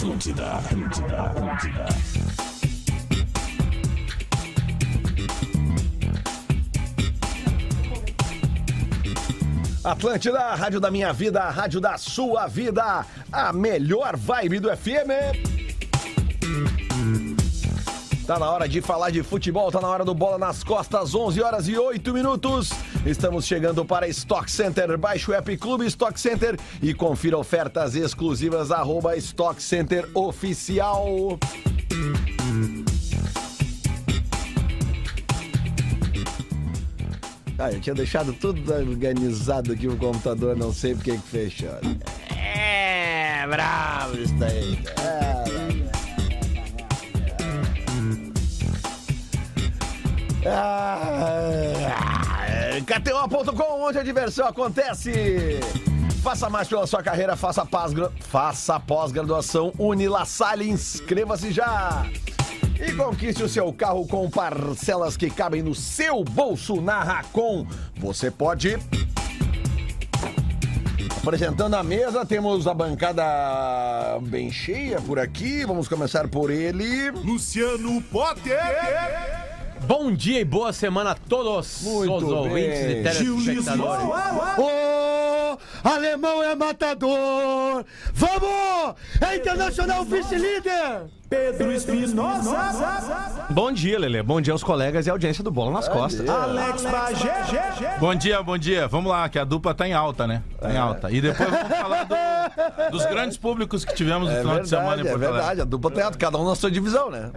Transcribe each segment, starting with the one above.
Atlântida, Atlântida, Atlântida. Atlântida, a rádio da minha vida, a rádio da sua vida, a melhor vibe do FM. Tá na hora de falar de futebol, tá na hora do Bola nas Costas, 11 horas e 8 minutos. Estamos chegando para Stock Center. Baixe o app Clube Stock Center e confira ofertas exclusivas arroba Stock Center Oficial. Ah, eu tinha deixado tudo organizado aqui no computador, não sei porque que fechou. É, bravo isso daí. Ah, KTO.com, onde a diversão acontece. Faça mais pela sua carreira, faça pós-gra- faça pós-graduação Unila Salle, inscreva-se já. E conquiste o seu carro com parcelas que cabem no seu bolso na Racon. Você pode. Apresentando a mesa, temos a bancada bem cheia por aqui. Vamos começar por ele. Luciano Potter. Bom dia e boa semana a todos Muito os ouvintes bem. e telespectadores. Ô, alemão é matador! Vamos! É internacional vice-líder! Pedro Espinosa. Bom dia, Lelê. Bom dia aos colegas e audiência do Bola nas Costas. Alex Bagé. Bom dia, bom dia. Vamos lá, que a dupla tá em alta, né? Tá em alta. E depois vamos falar do- dos grandes públicos que tivemos no É final de semana verdade, em é Porto Alegre. verdade. A dupla tem cada um na sua divisão, né?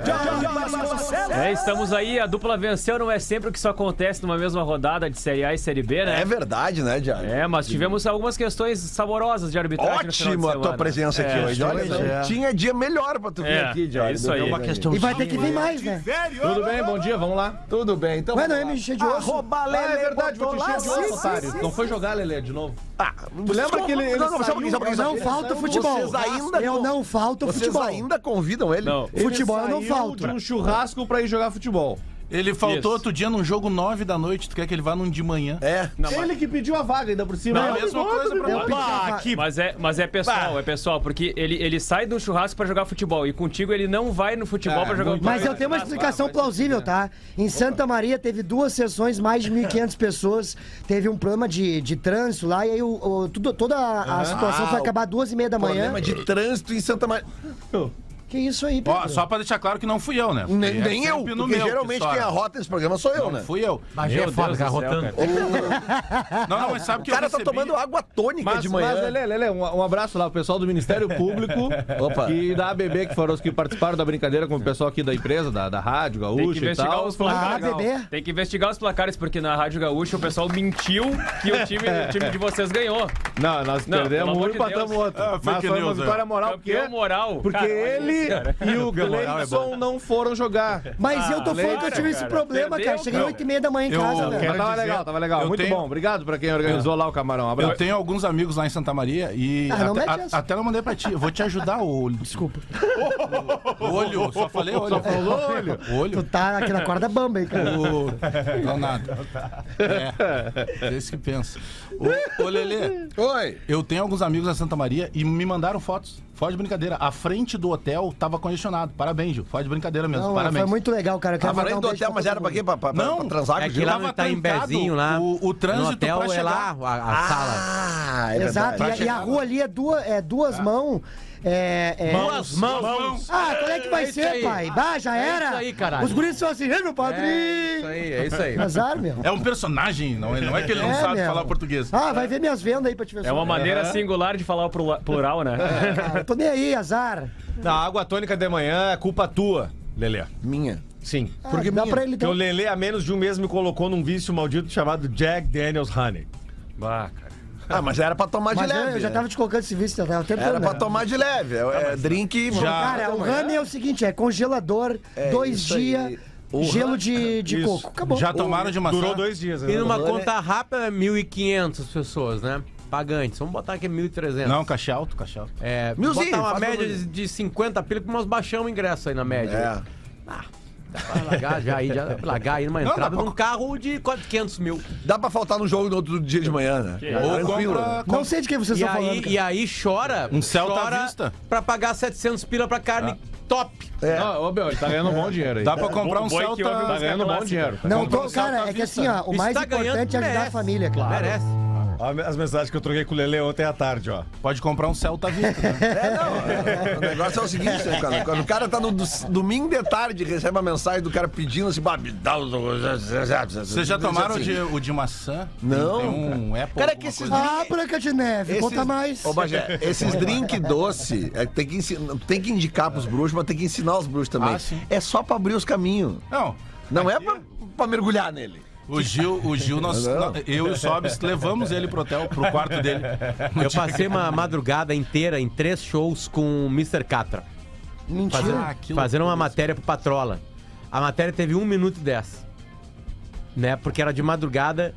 É, estamos aí, a dupla venceu, não é sempre que isso acontece numa mesma rodada de Série A e Série B, né? É verdade, né, Diário? É, mas tivemos algumas questões saborosas de arbitragem no final de Ótimo a tua semana. presença aqui É, hoje. Olha, é. tinha dia melhor pra tu vir É, aqui, é isso aí. É uma uma questão. E vai ter que vir mais, né? Tudo bem? Bom dia, vamos lá. Tudo bem, então. Ué, não é me encher de osso? Arroba Ah, é Lele verdade, vou te encher de osso, otário. Não foi jogar, Lelê, de novo. Ah, lembra que ele- Não, não, saiu- só um Não falta futebol. Vocês ainda Eu não falta Vocês futebol. ainda convidam ele? Não. Futebol eu não falto. um churrasco pra ir jogar futebol. Ele faltou Isso. outro dia num jogo 9 da noite. Tu quer que ele vá num de manhã? É. Ele que pediu a vaga ainda por cima. Não, a mesma coisa pra Eu nós. pedi a Ah, vaga. que Mas é, mas é pessoal, é pessoal, porque ele, ele sai do churrasco pra jogar futebol e contigo ele não vai no futebol É, pra jogar muito- Mas eu tenho uma explicação plausível, tá? Em Santa Maria teve duas sessões, mais de 1.500 pessoas. Teve um problema de, de trânsito lá, e aí o, o- tudo, toda a, a situação Ah, foi acabar duas e meia da manhã. Problema de trânsito em Santa Maria. Que isso aí, Pedro? Ó, só pra deixar claro que não fui eu, né? Nem, É nem eu, sempre no porque meu geralmente que quem arrota esse programa sou eu, Não né? fui eu. Meu Deus do céu, cara. Não, não, mas sabe que O cara eu tá recebi... tomando água tônica Mas, de mas manhã. Lelê, Lelê, um, um abraço lá pro pessoal do Ministério Público Opa. e da ABB, que foram os que participaram da brincadeira com o pessoal aqui da empresa, da, da rádio, Tem que gaúcha e investigar tal. os Ah, placares. bebê. Tem que investigar os placares, porque na Rádio Gaúcha o pessoal mentiu que o time, o time de vocês ganhou. Não, nós Não, perdemos pelo um amor e de empatamos Deus. outro. Ah, Mas fake foi uma news, vitória é. moral, porque... Campeão moral. Porque Cara, ele. e o é Gleison não foram jogar. Mas eu tô falando que eu tive esse problema, cara. Cheguei não. 8 e meia da manhã em Eu casa, velho. Mas tava dizer, legal, tava legal. Muito tenho- bom. Obrigado pra quem organizou lá o camarão. Eu tenho alguns amigos lá em Santa Maria e Ah, não até, eu mandei pra ti. Eu vou te ajudar, ô. Desculpa. Olho, só falei olho. Só falou olho. Olho. Tu tá aqui na corda bamba aí, cara. O... Não, nada. É, é isso que pensa. Ô, ô Lelê, Oi. eu tenho alguns amigos na Santa Maria e me mandaram fotos. Foto de brincadeira. A frente do hotel tava congestionado. Parabéns, Gil. Foto de brincadeira mesmo. Não, Parabéns. foi muito legal, cara. Mandar além um do hotel, mas era pra quê? Pra, pra, Não, pra transar com É o que Gil? lá Tava no Itaimbezinho, lá. trancado o- o trânsito no hotel pra é chegar. lá, a, a sala. Ah, é Exato, e, a- e a rua ali é duas, é duas mãos. É, é... Mãos, mãos. Ah, qual é que vai É ser, aí. pai? Bah, já É era. isso aí, caralho. Os guris são assim, ei, meu padrinho. É isso aí, é isso aí. Azar, meu. É um personagem, não é, não é que ele não É, sabe meu. falar português. Ah, vai ver minhas vendas aí pra te ver É uma maneira singular de falar o plura- plural, né? Ah, eu tô nem aí, azar. Na água tônica de manhã é culpa tua, Lelê. Minha. Sim. Ah, Porque dá minha- pra ele dar o Lelê, há menos de um mês, me colocou num vício maldito chamado Jack Daniels Honey. Bah, cara. Ah, mas era pra tomar de Mas eu, leve. eu já né? tava te colocando esse vício, já tava tentando. Era pra né? tomar de leve. É, é drink... Cara, o rame é o seguinte, é congelador, É dois isso aí. dias, O gelo de, de Isso. coco. Acabou. Já tomaram de maçã? Durou dois dias. né? E numa Olha. conta rápida, é 1.500 pessoas, né? Pagantes. Vamos botar aqui 1.300. Não, caixa alto, caixa alto. É, Milzinho, botar uma faz média de, de 50 pila, que nós baixamos o ingresso aí na média. É. Ah, Vai largar já aí, já largar aí numa Não, entrada pra- num carro de quase 500 mil. Dá pra faltar no jogo no outro dia de manhã, né? Ou Tranquilo. compra, Não sei de quem vocês E estão falando. aí, cara. e aí chora. Um Celta chora Vista. Pra pagar 700 pila pra carne top. Não, ô, meu, ele tá ganhando um bom dinheiro aí. Dá pra comprar um que ouve Celta. Tá ganhando um bom dinheiro. Não, tô, um cara, é que assim, ó, o mais tá importante é ajudar merece. a família, cara. Merece. Olha as mensagens que eu troquei com o Lele ontem à tarde, ó. Pode comprar um Celta Vista. né? É, não. O negócio é o seguinte, né, cara? Quando o cara tá no do- domingo de tarde, recebe uma mensagem do cara pedindo assim, "Bah, me dá os. Vocês já tomaram o de, o de maçã? Não, Tem um Apple. Cara, é que esses. Ah, Branca de Neve, conta mais. Ô, Bagé, esses drink doce, é, tem, que ensinar, tem que indicar pros bruxos, mas tem que ensinar os bruxos também. Ah, sim. É só pra abrir os caminhos. Não. Não é pra, pra mergulhar nele. O Gil, o Gil nós, eu e o Sobs levamos ele pro hotel, pro quarto dele. Eu passei uma madrugada inteira em três shows com o Mr. Catra. Mentira. Fazendo, Ah, fazendo uma matéria pro Patrola. A matéria teve 1 minuto e 10. Né? Porque era de madrugada.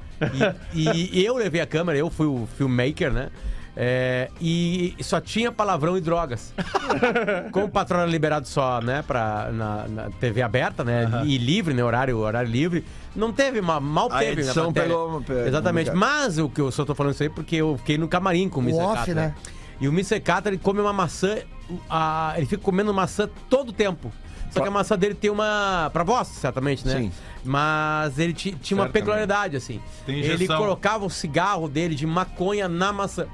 E, e eu levei a câmera, eu fui o filmmaker, né? É, e só tinha palavrão e drogas. Como o patrão era liberado só, né, pra, na, na TV aberta, né? E livre, né? Horário, horário livre. Não teve, ma- mal A teve. edição na matéria. pegou- pegou- Exatamente. Mas o que eu só tô falando isso aí porque eu fiquei no camarim com o O Mr. off, né? E o Mr. Catra, ele come uma maçã, a- ele fica comendo maçã todo o tempo. Só que a maçã dele tem uma. Pra vós, certamente, né? Sim. Mas ele ti- tinha uma peculiaridade, assim. Tem ele colocava o cigarro dele de maconha na maçã.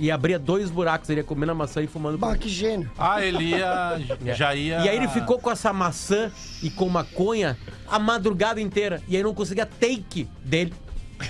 E abria dois buracos, ele ia comendo a maçã e fumando. Bah, que gênio. Ah, ele ia. Já ia. E aí ele ficou com essa maçã e com maconha a madrugada inteira. E aí não conseguia take dele,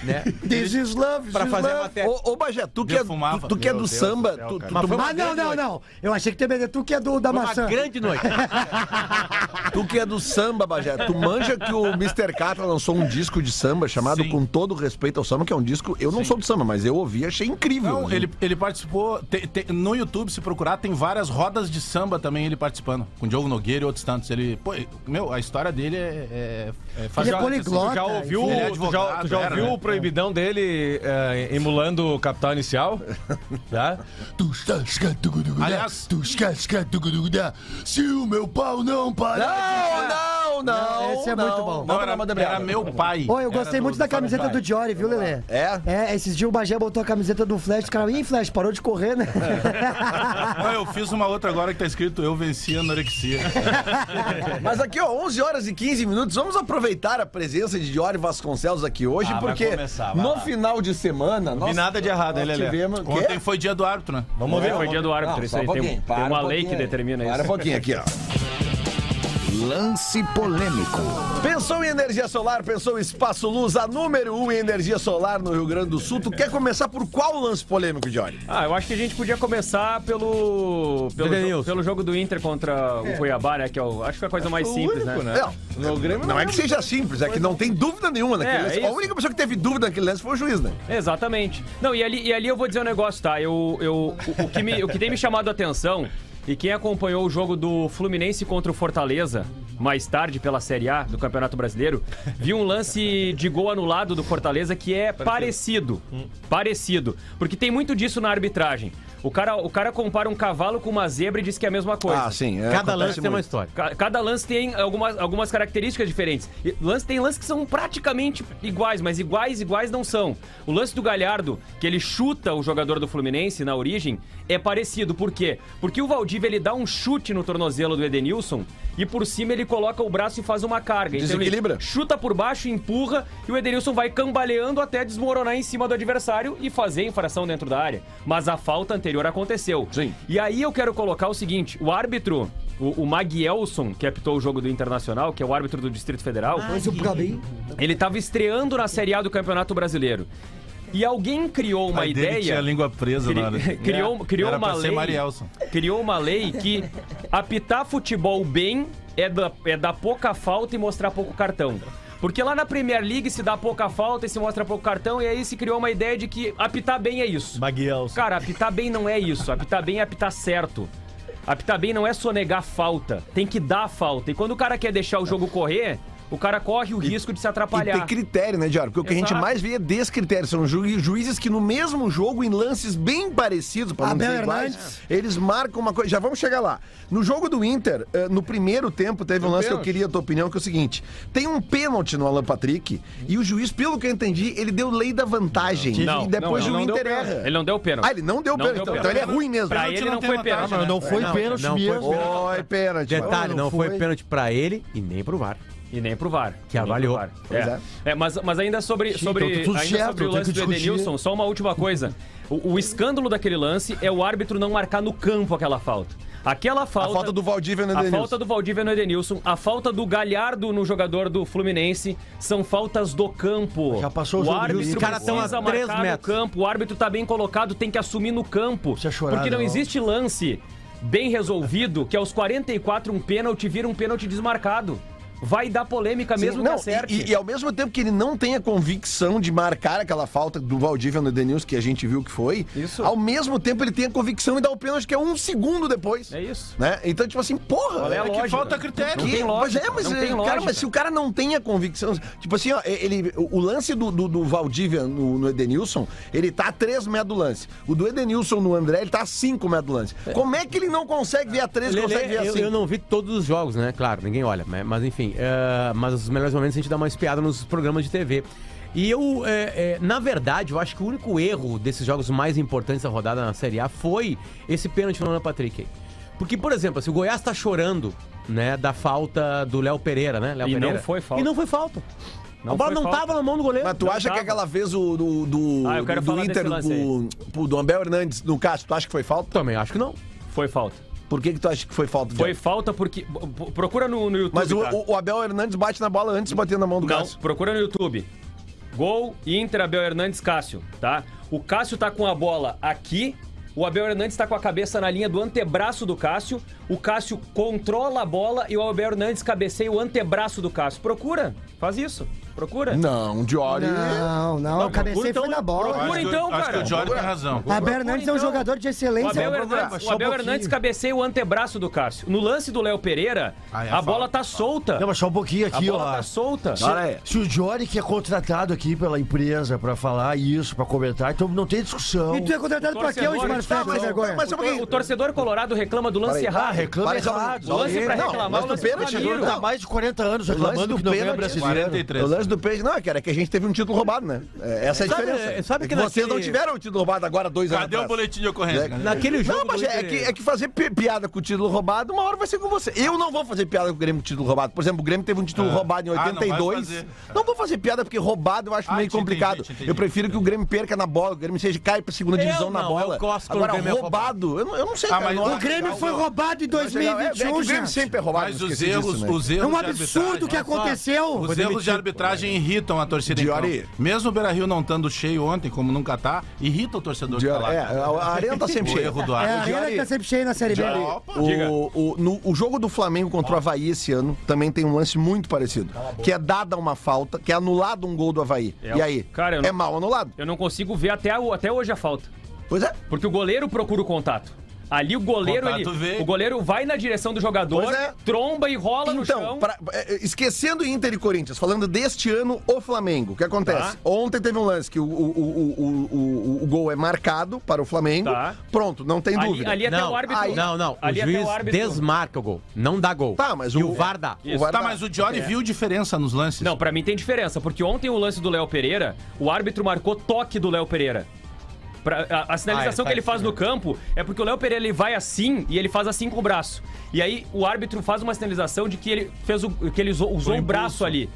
né? This is love, pra fazer a love. matéria. Ô, ô Bagé, tu que é, tu, tu que é do Deus samba, céu, tu, tu, Mas tu- uma Ah, não, não, não. Eu achei que tu tu que é do da Foi uma maçã. grande noite. tu que é do samba, Bagé, tu manja que o Mr. Catra lançou um disco de samba chamado Sim. Com Todo Respeito ao Samba, que é um disco, eu não sou do samba, mas eu ouvi e achei incrível. Não, ele, ele participou. te- te- no YouTube, se procurar, tem várias rodas de samba também ele participando. Com Diogo Nogueira e outros tantos. Ele. Pô, meu, a história dele é. é, é Ele é fascinante, poliglota. Tu já ouviu, Ele é tu já, advogado, tu já era, ouviu né? o proibidão dele eh, emulando o Capital Inicial? Já? Aliás, Se o meu pau não parar. Não, não, não. Esse é não. muito bom. não, era, era meu pai. Ô, eu gostei muito da camiseta do Jory, viu, Lelê? É? É, esses dias o Bagé botou a camiseta do Flash, os caras, ih, Flash, parou de correr, né? Não, eu fiz uma outra agora que tá escrito Eu venci a anorexia. Mas aqui, ó, 11 horas e 15 minutos. Vamos aproveitar a presença de Diori Vasconcelos aqui hoje, Ah, porque começar, vai no lá. final de semana. vi nada de errado, hein, Lelê? tivemos. Quê? Ontem foi dia do árbitro, né? Vamos ver. Foi dia do árbitro, Não, isso aí. um Tem, tem para uma um lei que pouquinho aí. determina Para um isso. pouquinho aqui, ó. Lance polêmico. Pensou em energia solar, pensou em Espaço Luz, a número 1 um em energia solar no Rio Grande do Sul. Tu quer começar por qual lance polêmico, Diori? Ah, eu acho que a gente podia começar pelo pelo, jo- pelo jogo do Inter contra o Cuiabá, né? Que é o, acho que é a coisa mais simples, né? Não, No Grêmio não é que seja simples, é que não tem dúvida nenhuma naquele É, lance. é A única pessoa que teve dúvida naquele lance foi o juiz, né? Exatamente. Não, e ali, e ali eu vou dizer um negócio, tá? Eu, eu, o, o que me, o que tem me chamado a atenção, e quem acompanhou o jogo do Fluminense contra o Fortaleza, mais tarde pela Série A do Campeonato Brasileiro, viu um lance de gol anulado do Fortaleza que é parecido. Parecido. Porque tem muito disso na arbitragem. O cara, o cara compara um cavalo com uma zebra e diz que é a mesma coisa. Ah, sim. é, Cada lance tem uma muito. história. Ca- Cada lance tem algumas, algumas características diferentes. E Lance, tem lances que são praticamente iguais, mas iguais, iguais não são. O lance do Galhardo, que ele chuta o jogador do Fluminense na origem, é parecido. Por quê? Porque o Valdívia ele dá um chute no tornozelo do Edenilson e por cima ele coloca o braço e faz uma carga. Então Desequilibra. ele chuta por baixo, empurra e o Edenilson vai cambaleando até desmoronar em cima do adversário e fazer infração dentro da área. Mas a falta anterior aconteceu. Sim. E aí eu quero colocar o seguinte: o árbitro, o, o Maguielson, que apitou o jogo do Internacional, que é o árbitro do Distrito Federal, Gabi. ele tava estreando na Série A do Campeonato Brasileiro. E alguém criou uma Pai dele ideia. Tinha a língua presa Cri- na hora. criou, criou Era uma lei. Marielson. Criou uma lei que apitar futebol bem é, da, é dar pouca falta e mostrar pouco cartão. Porque lá na Premier League se dá pouca falta e se mostra pouco cartão, e aí se criou uma ideia de que apitar bem é isso. Maguielson. Cara, apitar bem não é isso. Apitar bem é apitar certo. Apitar bem não é sonegar falta. Tem que dar falta. E quando o cara quer deixar o jogo correr, o cara corre o risco de se E atrapalhar. ter critério, né, Diário? Porque o que a gente mais vê é descritério. São ju- juízes que no mesmo jogo, em lances bem parecidos, para não Abel dizer iguais, Hernandes. eles marcam uma coisa. Já vamos chegar lá. No jogo do Inter, eh, no primeiro tempo, teve um lance que eu queria a tua opinião, que é o seguinte: tem um pênalti no Alan Patrick e o juiz, pelo que eu entendi, ele deu lei da vantagem. Não, e depois não, o não Inter erra. Ele não deu pênalti. Ah, ele não deu pênalti. Então, então ele é ruim mesmo. Pra Pênalti ele não não tem foi pênalti. né? Não foi Não, pênalti não foi mesmo. Foi pênalti. Detalhe, não não foi foi. pênalti pra ele e nem pro VAR. E nem pro VAR. Que avaliou. VAR. Pois É. É, mas, mas ainda sobre, sobre, então ainda certo, sobre o lance do. Edenilson, só uma última coisa. O, o escândalo daquele lance é o árbitro não marcar no campo aquela falta. Aquela A falta. falta do Valdívia no A Edenilson. falta do Valdívia no Edenilson, a falta do Galhardo no jogador do Fluminense são faltas do campo. Já passou o o árbitro? Os caras tão a precisa três marcar no metros. campo, o árbitro tá bem colocado, tem que assumir no campo. Precisa chorar, porque não, não. existe lance bem resolvido que aos 44 um pênalti vira um pênalti desmarcado. Vai dar polêmica Sim, mesmo não, que acerte. e, e ao mesmo tempo que ele não tem a convicção de marcar aquela falta do Valdívia no Edenilson, que a gente viu que foi, Isso. ao mesmo tempo ele tem a convicção e dá o pênalti que é um segundo depois. É isso. Né? Então, tipo assim, porra. Qual é a que falta critério. Não que- tem mas lógica. é, mas, não é, tem cara, lógica. mas se o cara não tem a convicção. Tipo assim, ó, ele, o lance do, do, do Valdívia no, no Edenilson, ele tá a 3 metros do lance. O do Edenilson no André, ele tá a 5 metros do lance. Como é que ele não consegue ver a 3 e Lelê, consegue ver a eu, 5? eu não vi todos os jogos, né? Claro, ninguém olha. Mas, mas é, mas os melhores momentos a gente dá uma espiada nos programas de TV. E eu, é, é, na verdade, eu acho que o único erro desses jogos mais importantes da rodada na Série A foi esse pênalti no Ana Patrick. Porque, por exemplo, se o Goiás tá chorando, né, da falta do Léo Pereira, né? Léo E não Pereira. foi falta. E não foi falta. Não a bola não falta. tava na mão do goleiro. Mas tu Não acha que tava. aquela vez o do, do, Ah, do Inter, do, do Abel Hernandes no Cássio, tu acha que foi falta? Também acho que não. Foi falta. Por que, que tu acha que foi falta? Foi Diego? falta porque. Procura no, no YouTube. Mas o, tá? o- Abel Hernandes bate na bola antes de bater na mão do Não, Cássio. procura no YouTube. Gol Inter Abel Hernandes Cássio, tá? O Cássio tá com a bola aqui. O Abel Hernandes tá com a cabeça na linha do antebraço do Cássio. O Cássio controla a bola e o Abel Hernandes cabeceia o antebraço do Cássio. Procura, faz isso. Procura. Não, Diori. Não, não, o cabeceio então, foi na bola. procura. Acho então, Acho cara. que o Jorge tem razão. A Bernardes é um então. jogador de O excelência. Abel, Vamos Hernandes, o um Abel. Hernandes cabeceia o antebraço do Cássio. No lance do Léo Pereira, Ah, é a a bola tá solta. Não, mas só um pouquinho A aqui, bola ó. tá solta. Aí. Se o Jory que é contratado aqui pela empresa pra falar isso, pra comentar, então não tem discussão. E tu é contratado pra quê, hoje, Marcelo? mas- mas- O, tor- o torcedor colorado reclama do lance Peraí. Ah, errado. reclama errado. O lance pra Não, reclamar mas é o do lance pênalti, do Ramiro. Tá mais de 40 anos O lance reclamando do que não ganha pênalti, brasileiro. 43. O lance do peixe, não, cara, é que a gente teve um título roubado, né? É, Essa é a Sabe- diferença. sabe É que vocês naquele- não tiveram o título roubado agora, dois anos Cadê o boletim de ocorrência? É? Naquele jogo Não, mas é, é que, é que fazer pi- piada com o título roubado, uma hora vai ser com você. Eu não vou fazer piada com o Grêmio com o título roubado. Por exemplo, o Grêmio teve um título É. roubado em Ah, não vai 82. fazer. não, vou fazer piada porque roubado eu acho Ah, meio entendi, complicado. te entendi. Eu prefiro que o Grêmio perca na bola, o Grêmio seja caia pra segunda Eu divisão na não, bola. eu gosto quando Agora, é roubado, eu não, eu não sei, Ah, não o Grêmio foi roubado em Eu acho legal. É, é que 2021, o Grêmio sempre é roubado. Mas eu os erros, né? É erros um absurdo o que aconteceu. Os erros de arbitragem irritam a torcida em Diori. campo. Mesmo o Beira-Rio não estando cheio ontem, como nunca tá, irrita o torcedor que tá Diori, lá. é, a arena tá sempre cheia. erro do É, a arena tá sempre cheia na Série B. O, o, no- o jogo do Flamengo contra o Havaí esse ano também tem um lance muito parecido. Que é dada uma falta, que é anulado um gol do Havaí. É, e aí? cara, eu não- É mal anulado. Eu não consigo ver até, até hoje a falta. Pois é. Porque o goleiro procura o contato. Ali o goleiro, ele, o goleiro vai na direção do jogador, é. tromba e rola no Então, chão. pra- é, é, esquecendo Inter e Corinthians, falando deste ano, o Flamengo, o que acontece? Tá. Ontem teve um lance que o, o, o, o, o- o gol é marcado para o Flamengo. Tá. Pronto, não tem Ali, dúvida. ali até Não, o árbitro. aí- Não, não. Ali o até juiz o árbitro. desmarca o gol. Não dá gol. Tá, mas e o- o VAR dá. Isso. VAR Tá, dá. mas o Diori viu diferença nos lances. Não, pra mim tem diferença, porque ontem o lance do Léo Pereira, o árbitro marcou toque do Léo Pereira. Pra- a, a sinalização Ah, é, que ele faz faz no campo é porque o Léo Pereira ele vai assim e ele faz assim com o braço. E aí o árbitro faz uma sinalização de que ele fez o, que ele usou, usou o braço ali.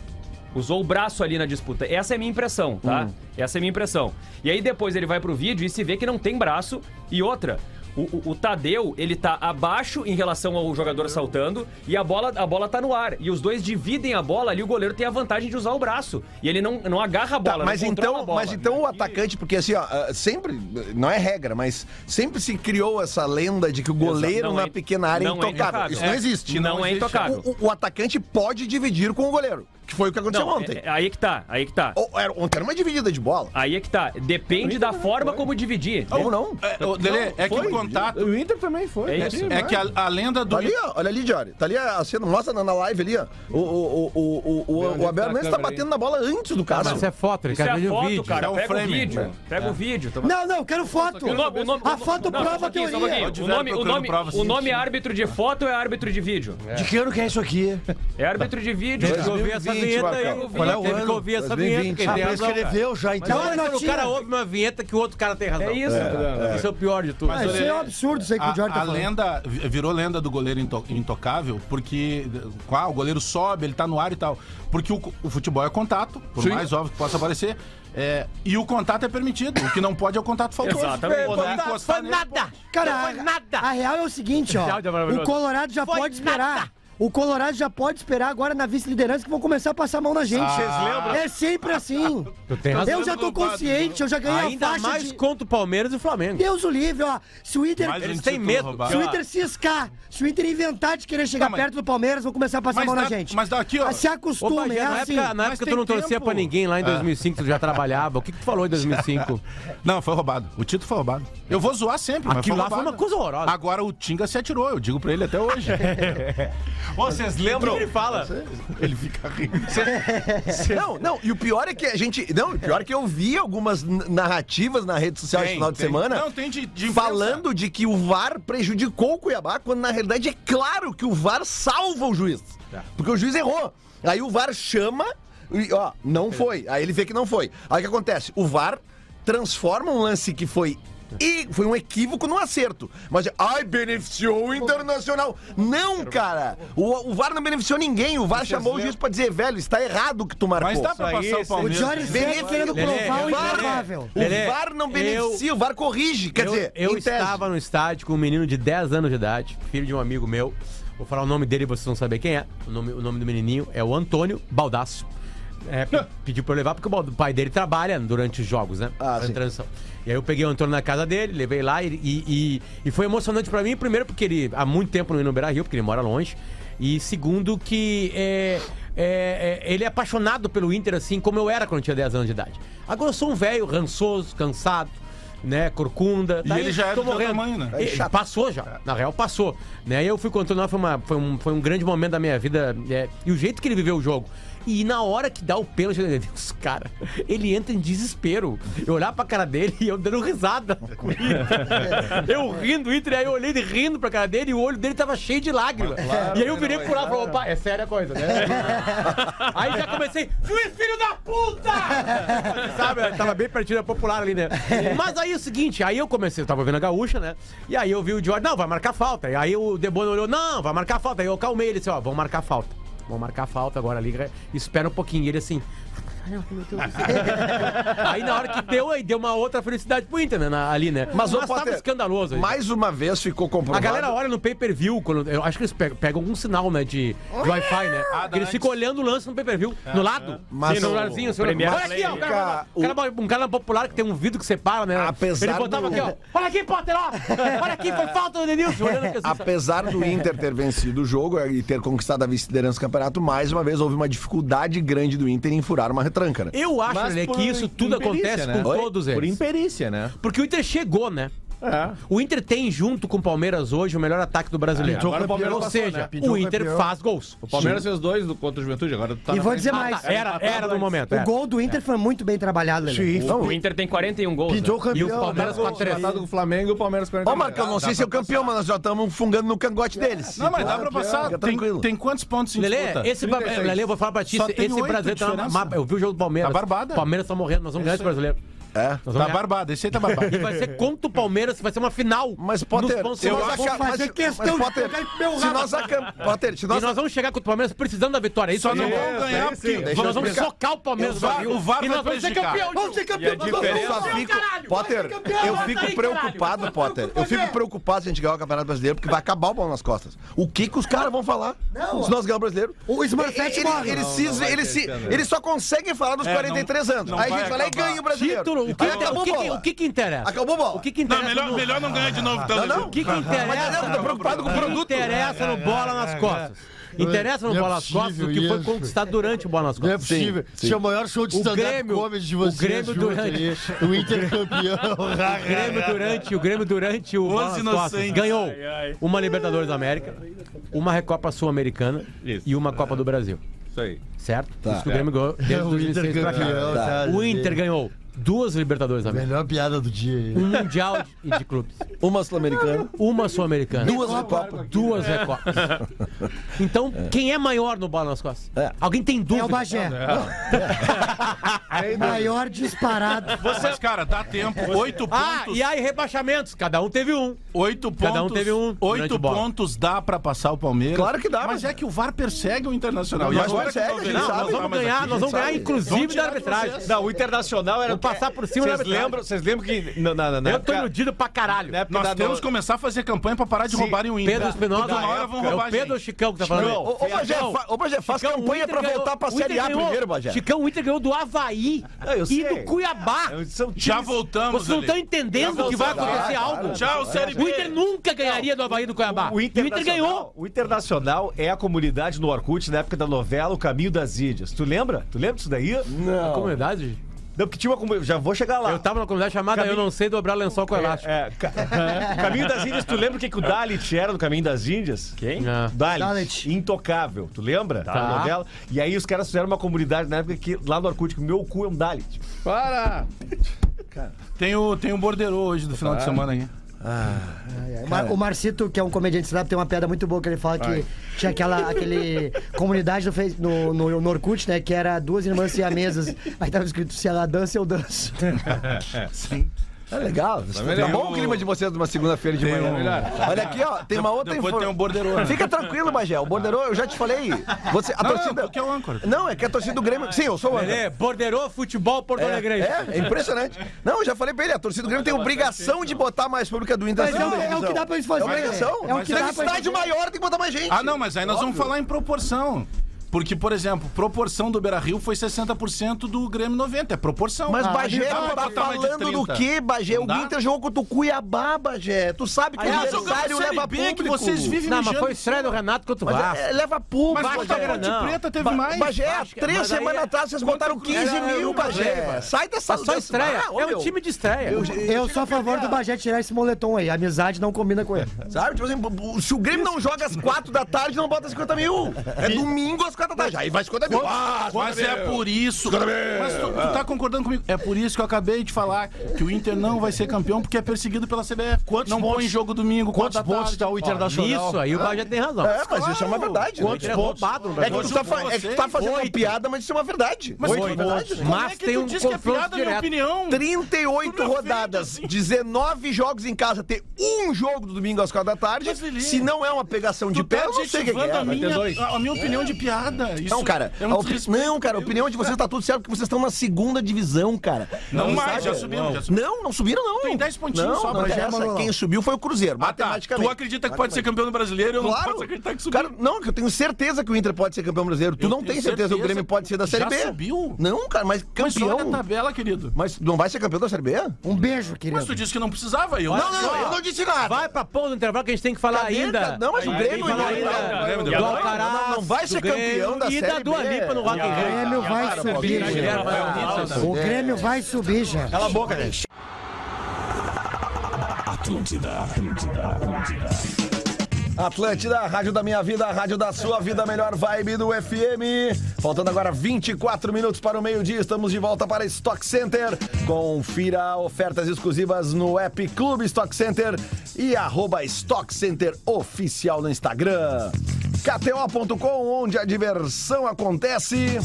Usou o braço ali na disputa. Essa é a minha impressão, tá? Essa é a minha impressão. E aí depois ele vai pro vídeo e se vê que não tem braço. E outra, o, o- o Tadeu, ele tá abaixo em relação ao jogador saltando e a bola, a bola tá no ar. E os dois dividem a bola ali, o goleiro tem a vantagem de usar o braço. E ele não, não agarra a Tá, bola, mas não controla então, bola. mas então o atacante, porque assim, ó, ah, sempre, não é regra, mas sempre se criou essa lenda de que o goleiro Não na é- pequena área é não é intocável. intocável. Isso não É, existe. não é existe. intocável. O, o- o atacante pode dividir com o goleiro, que foi o que aconteceu Não, ontem. é- é- aí que tá, aí que tá. Ou era- Ontem era uma dividida de bola. Aí é que tá. Depende da forma como dividir. Como não? É, ô, Lelê, é que foi. quando contato. O Inter também foi. É né? isso. É que a, a lenda do. Tá ali, ó. Olha ali, Diori. Tá ali a cena. Mostra na, na live ali, ó. O, o, o, o, o, o Abel tá a Hernandes tá câmera aí? batendo na bola antes do Cássio. Mas isso é foto, ele quer é ver o foto, vídeo. cara. É o Pega o vídeo. Pega o vídeo. Toma- Não, não, eu quero foto. O o A foto prova só a teoria. O nome, o o é árbitro de foto ou é árbitro de vídeo? De que ano que é isso aqui? É árbitro de vídeo. Que ouvir essa 2020, vinheta aí. Marcão. Qual é o Teve que ano? ouvir essa 2020. vinheta. que Ah, prescreveu já, Mas então. não quando o cara ouve uma vinheta que o outro cara tem razão. É isso. Isso é o pior de tudo. Ah, isso é um absurdo, isso aí que o A, Jorge tá a falando. lenda vi- virou lenda do goleiro into- intocável porque ah, o goleiro sobe, ele tá no ar e tal. Porque o, o futebol é contato, por mais óbvio que possa parecer. é, e o contato é permitido. O que não pode é o contato faltoso. Exatamente. Nele, nada. Cara, Não a, foi nada. a real é o seguinte, ó. É. O Colorado já Foi pode esperar. nada. O Colorado já pode esperar agora na vice-liderança que vão começar a passar a mão na gente. Vocês lembram? É sempre assim. Tu tem razão. Eu já tô consciente, eu já ganhei Ainda a faixa mais de... contra o Palmeiras e o Flamengo. Deus o livre, ó. Se o Inter... Eles têm medo. roubado. Se o Inter ciscar, se o Inter inventar de querer chegar Tá, mas- perto do Palmeiras, vão começar a passar a Mas mão na dá- gente. mas daqui, ó. Se Ô, acostumem, Bagé, é na assim. época, na Mas época tu não torcia tempo. pra ninguém lá em 2005, tu já trabalhava. O que, que tu falou em 2005? Não, foi roubado. O título foi roubado. Eu vou zoar sempre, mas Aquilo foi lá foi uma coisa horrorosa. Agora o Tinga se atirou, eu digo pra ele até hoje. Vocês lembram? Ele fala. ele fica rindo. Não, não, e o pior é que a gente. Não, o pior é que eu vi algumas narrativas na rede social esse Tem, final de tem. semana. Não, tem de- de falando de que o VAR prejudicou o Cuiabá, quando na realidade é claro que o VAR salva o juiz. Porque o juiz errou. Aí o VAR chama e, ó, não foi. Aí ele vê que não foi. Aí o que acontece? O VAR transforma um lance que foi. E foi um equívoco no acerto. Mas, ai, beneficiou o Internacional. Não, cara. O, o VAR não beneficiou ninguém. O VAR chamou o juiz pra dizer, velho, está errado o que tu marcou. Mas dá pra passar o O Palmeiras. Johnny segue querendo provar o Lelê, improvável. O VAR não eu- beneficia, o VAR corrige. Quer eu, dizer, eu estava no estádio com um menino de 10 anos de idade, filho de um amigo meu. Vou falar o nome dele e vocês vão saber quem é. O nome, o nome do menininho é o Antônio Baldasso. É, pe- pediu pra eu levar porque o bal- o pai dele trabalha durante os jogos, né? Ah, Na sim. transição. E aí eu peguei o Antônio na casa dele, levei lá e, e, e- e foi emocionante pra mim, primeiro porque ele há muito tempo não ia no Beira Rio, porque ele mora longe. E segundo que é, é, é, ele é apaixonado pelo Inter assim como eu era quando eu tinha 10 anos de idade. Agora eu sou um velho, rançoso, cansado. Né, corcunda. E ele já é do teu tamanho, né? E- passou já. Na real, passou. Né? Aí eu fui com o Antônio lá, foi, uma, foi, um, foi um grande momento da minha vida. é, e o jeito que ele viveu o jogo. E na hora que dá o pênalti, meu Deus, cara, ele entra em desespero. Eu olhar pra cara dele e eu dando risada. Eu rindo, Inter, aí eu olhei ele rindo pra cara dele e o olho dele tava cheio de lágrimas. e aí eu virei por lá e falei, opa, é séria a coisa, né? aí já comecei, juiz filho da puta! Sabe, eu tava bem pertinho da popular ali, né? Mas aí é o seguinte, aí eu comecei, eu tava vendo a gaúcha, né? E aí eu vi o Jorge, não, vai marcar falta. E aí o Debono olhou, não, vai marcar falta. Aí eu calmei ele, disse, ó, vão marcar falta. Vão marcar falta agora ali, espera um pouquinho. E ele assim. aí na hora que deu, aí deu uma outra felicidade pro Inter, né? na- ali, né? Mas, ô, tava Potter, escandaloso. aí. Mais uma vez ficou A comprovado. galera olha no pay-per-view, quando- eu acho que eles pegam, pegam algum sinal, né, de, de Wi-Fi, né? Ah, eles antes. ficam olhando o lance no pay-per-view, no lado. Mas Sim, no o- o celular. Premier Olha aqui, ó, o cara, o- um, cara, um cara popular que tem um vidro que separa, né? Apesar Ele botava do- aqui, ó. Olha aqui, Potter, ó. Olha aqui, foi falta do Denilson. Olhando aqui, assim, sabe? Apesar do Inter ter vencido o jogo e ter conquistado a vice-liderança do campeonato, mais uma vez houve uma dificuldade grande do Inter em furar uma retranca, né? Eu acho, Mas por que isso tudo imperícia, acontece né? com Oi? todos Por eles. imperícia, né? Porque o Inter chegou, né? É. O Inter tem, junto com o Palmeiras hoje, o melhor ataque do brasileiro. Agora o Palmeiras Ou passou, seja, né? O Inter campeão. faz gols. O Palmeiras fez dois do, contra o Juventude, agora tá E vou dizer Ah, mais. tá, Era, era no momento. O era. gol do Inter foi muito bem trabalhado, Lelê. Sim, O Inter tem 41 gols. pintou né? campeão. E o Palmeiras dá com a gol. três. Empatado com o Flamengo e o Palmeiras 40. Ó, Marcão, não sei se é o campeão, mas nós já estamos fungando no cangote deles. Não, mas dá pra passar. Tem, tranquilo. tem quantos pontos em Lelê, disputa? esse Lelê, eu vou falar pra ti, Só esse, brasileiro tá na mapa. Eu vi o jogo do Palmeiras. Tá barbada. Palmeiras tá morrendo, nós vamos ganhar esse brasileiro. É. Nós vamos Tá barbado, esse aí tá barbado. E vai ser contra o Palmeiras, vai ser uma final. Mas, Potter, Nos eu nós acho vamos que... fazer mas- questão mas, Potter, meu se nós Potter, se E nós... nós vamos chegar contra o Palmeiras precisando da vitória. É isso Só não mesmo. vão ganhar sim. porque... Deixa eu Nós vamos explicar. socar o Palmeiras O VAR- o VAR e nós vamos ser campeão. Vamos ser campeão, nós vamos ser fico, caralho, Potter, vamos campeão, eu fico preocupado. Potter. Eu fico preocupado se a gente ganhar o Campeonato Brasileiro, porque vai acabar o pau nas costas. O que que os caras vão falar se nós ganhar o Brasileiro? O Smurfette Ele- morre. Eles, vai eles, só conseguem falar dos É, 43 não- anos. Aí a gente vai lá e ganha o Brasileiro. O que, acabou o que, bola. o que, que interessa? Acabou bola. O que, que Não, interessa? melhor, no- melhor não ganhar de novo, então. Não, não. O que, que Mas interessa? eu tô preocupado com o O que produto. interessa no bola nas costas. Interessa no Não é bola nas costas o que foi isso. conquistado durante o bola nas Não é costas. possível. Esse é o maior show de O stand-up Grêmio- comedy de o vocês. Grêmio junto durante-. O Inter campeão. O Grêmio durante, o Grêmio durante o bola nas costas ganhou uma Libertadores da América, uma Recopa Sul-Americana e uma Copa do Brasil. Isso aí. Certo? Isso que o Grêmio ganhou desde O Inter 2006 pra cá. campeão. tá? O Inter ganhou duas Libertadores da América, Melhor piada do dia. aí. um Mundial de, de clubes, Uma sul-americana. uma Sul-Americana, Duas Recopas. duas Recopas. Então, quem é maior no bola nas costas? É. Alguém tem É dúvida? o Bagé. Maior disparado. Mas, cara, dá tempo. Oito Ah, pontos. e aí rebaixamentos, cada um teve um. Oito pontos. Cada um teve um durante Oito o bola. pontos dá pra passar o Palmeiras. Claro que dá, Mas mas- é que o VAR persegue o Internacional. Mas agora persegue, que a gente sabe. Nós vamos ganhar, nós vamos ganhar, inclusive, da arbitragem. Não, o Internacional era. Passar por cima da Vocês lembram, vocês lembram que. Na, na, na Eu tô iludido pra caralho. Nós da- temos que começar a fazer campanha pra parar de Sim. roubarem o Inter. Pedro Espinosa, uma hora vão é roubar o a Pedro. Chicão que tá falando? Ô, Bagé, fa- ô, Bagé, faz Chicão, o campanha pra ganhou- voltar pra o Série A primeiro, Bagé. Chicão, o Inter ganhou do Havaí e do Cuiabá. Já voltamos Vocês não estão entendendo que vai acontecer algo? Tchau, Série B. O Inter nunca ganharia do Havaí e do Cuiabá. O E o Inter ganhou. o Internacional é a comunidade no Orkut na época da novela O Caminho das Índias. Tu lembra? Tu lembra disso daí? A comunidade? Não, porque tinha uma comunidade. Já vou chegar lá. Eu tava na comunidade chamada Caminho- Eu Não Sei Dobrar Lençol com Elástico. É, ca- Caminho das Índias, tu lembra o que, que o Dalit era no Caminho das Índias? Quem? Dalit. Dalit. Intocável. Tu lembra? Tá. Da novela. E aí os caras fizeram uma comunidade na época que lá no Orkut, que o meu cu é um Dalit. Para! Tem o, tem o Borderô hoje do final de semana aqui. O Mar- O Marcito, que é um comediante stand tem uma piada muito boa que ele fala que tinha aquela aquele comunidade no, no, no, no Orkut, né? Que era duas irmãs siamesas. Aí tava escrito, se ela dança, eu danço. É legal. Tá bom o clima de vocês numa segunda-feira de manhã. Olha aqui, ó, tem uma outra Depois tem informação. Borderô. né? Fica tranquilo, Bagé. O Borderô, eu já te falei. Você, a Não, torcida. não, porque é o âncora. Não, é que a torcida do Grêmio. Sim, eu sou o âncora. É Borderô Futebol Porto Alegre. É, é impressionante. Não, eu já falei pra ele, a torcida do Grêmio tem obrigação de botar mais pública do Inter. Mas na é, é o que dá pra eles fazerem. É obrigação. É o que dá pra eles estádio maior, tem que botar mais gente. Ah, não, mas aí nós vamos falar em proporção. Porque, por exemplo, proporção do Beira Rio foi 60% do Grêmio 90. É proporção. Mas Ah, Bagé, tu tá de falando do 30. quê, Bagé? Não O dá? Inter jogou contra o Cuiabá, Bagé. Tu sabe que o Aliás, jogamos adversário leva B, público. que vocês vivem Não, mas foi estreia do Renato contra o Vasco. é, leva público, Mas contra tá a Ponte Granão. Preta teve Ba- mais. Bagé, há três aí semanas é- atrás vocês botaram 15 Era mil, um Bagé. Sai dessa... Só estreia. É um time de estreia. Eu sou a favor do Bagé tirar esse moletom aí. A amizade não combina com ele. Sabe? Tipo assim, se o Grêmio não joga às 4 da tarde, não bota 50 mil. É domingo às 4 da tarde. Aí vai 50 mil. Ah, Mas é por isso. Mas tu, tu tá concordando comigo? É por isso que eu acabei de falar que o Inter não vai ser campeão porque é perseguido pela CBF. Quantos não pontos- põe jogo domingo, Quantos pontos tá o Internacional? Isso aí o Bagé tem razão. É, mas isso é uma verdade. né? Quantos pontos? É roubado no É que, Brasil. tu tá, fa- é que tu tá fazendo uma piada, mas isso é uma verdade. Mas Oito tu- verdade, né? Mas é que tem tu um diz que é confronto direto. opinião? 38 Tu não rodadas, fez assim. 19 jogos em casa, ter um jogo do domingo às 4 da tarde. Mas, Se não é uma pegação de pé, tá eu não sei o que é. a minha, a minha opinião de piada. Isso Não, cara, é a um opi- não, cara, a opinião de vocês tá tudo certo, porque vocês estão na segunda divisão, cara. Não mais, sabe? já subimos, já subimos. Não, não subiram, não. Tem 10 pontinhos não, só, não. Manolão. Quem subiu foi o Cruzeiro, Ah, tá. matematicamente. Tu acredita que pode ser campeão do brasileiro? Eu não Claro. posso acreditar que subiu. Cara, não, que eu tenho certeza que o Inter pode ser campeão brasileiro. Tu Eu não tem certeza que o. Grêmio pode ser da Série Já B. subiu? Não, cara, mas Mas campeão. olha a tabela, querido. Mas não vai ser campeão da Série B? Um beijo, querido. Mas tu disse que não precisava. Eu Não, não, não, eu não disse nada. Vai pra pôr no intervalo que a gente tem que falar ainda. Não, mas o Grêmio ainda- do não, Alcaraz, não, não vai do ser campeão Grêmio da E da Série Dua B. Lipa no Rock in O Rio. Grêmio vai subir, gente. O Grêmio vai subir, gente. Cala a boca, gente. Atlântida, Atlântida, Atlântida. Atlântida, a rádio da minha vida, a rádio da sua vida, a melhor vibe do FM. Faltando agora 24 minutos para o meio-dia, estamos de volta para Stock Center. Confira ofertas exclusivas no app Clube Stock Center e arroba Stock Center Oficial no Instagram. KTO.com, onde a diversão acontece.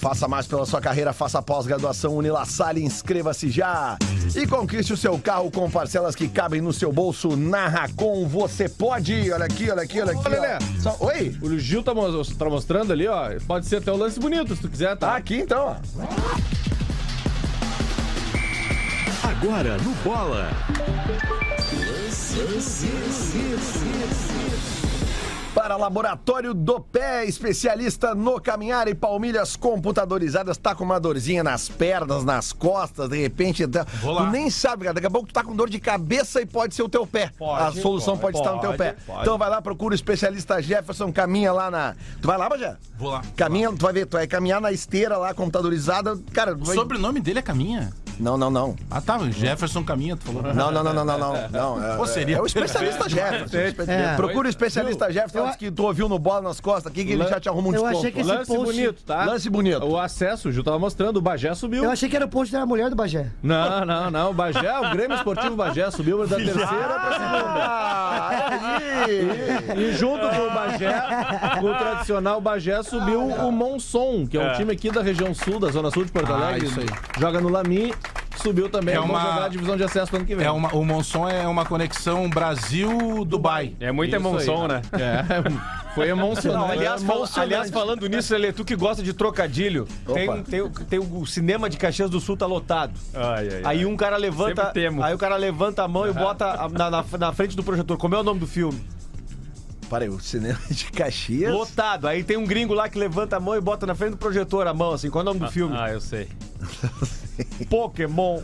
Faça mais pela sua carreira, faça pós-graduação Unila Salle, inscreva-se já. E conquiste o seu carro com parcelas que cabem no seu bolso. Na Racon, você pode. Olha aqui, olha aqui, olha aqui. Ó. Só- Oi? O Gil tá, mo- tá mostrando ali, ó. Pode ser até um lance bonito, se tu quiser, Tá tá? aqui então, ó. Agora no Bola. Para Laboratório do Pé, especialista no caminhar e palmilhas computadorizadas. Tá com uma dorzinha nas pernas, nas costas, de repente. tá- Vou lá. Tu nem sabe, cara. Daqui a pouco tu tá com dor de cabeça e pode ser o teu pé. a solução pode, estar no teu pé. Então vai lá, procura o especialista Jefferson, caminha lá na. Tu vai lá, Bajé? Vou lá. Caminha, tu vai ver, tu vai caminhar na esteira lá, computadorizada. Cara, O vai... sobrenome dele é Caminha. Não, não, não. Ah, tá. Jefferson Caminha, tu falou. Não, não, não, não, não, não. não é, Pô, seria é o especialista Jefferson. É. Procura o especialista Jefferson Eu- antes que tu ouviu no bola nas costas aqui, que ele já te arruma um Eu desconto. achei que esse Lance post- bonito, tá? Lance bonito. O acesso, o Gil tava mostrando, o Bagé subiu. Eu achei que era o post da mulher do Bagé. Não, não, não. O Bagé, o Grêmio Esportivo Bagé subiu da terceira pra segunda. Ah. E junto com o Bagé, com o tradicional Bagé, subiu o Monson, que é um time aqui da região sul, da zona sul de Porto Ah, Alegre. isso aí. Joga no Lami, subiu também. É uma- divisão de acesso no ano que vem. É uma, o Monson é uma conexão Brasil-Dubai. É emoção, aí. né? É, foi emocionante. aliás, aliás, falando nisso, Lelê, tu que gosta de trocadilho, tem, tem, o- tem o cinema de Caxias do Sul tá lotado. Ai, ai, Aí um cara levanta, aí o cara levanta a mão e bota a- na, na, na frente do projetor. Como é o nome do filme? Peraí, o cinema de Caxias. Lotado. Aí tem um gringo lá que levanta a mão e bota na frente do projetor a mão, assim. Qual é o nome do filme? Ah, eu sei. Pokémon.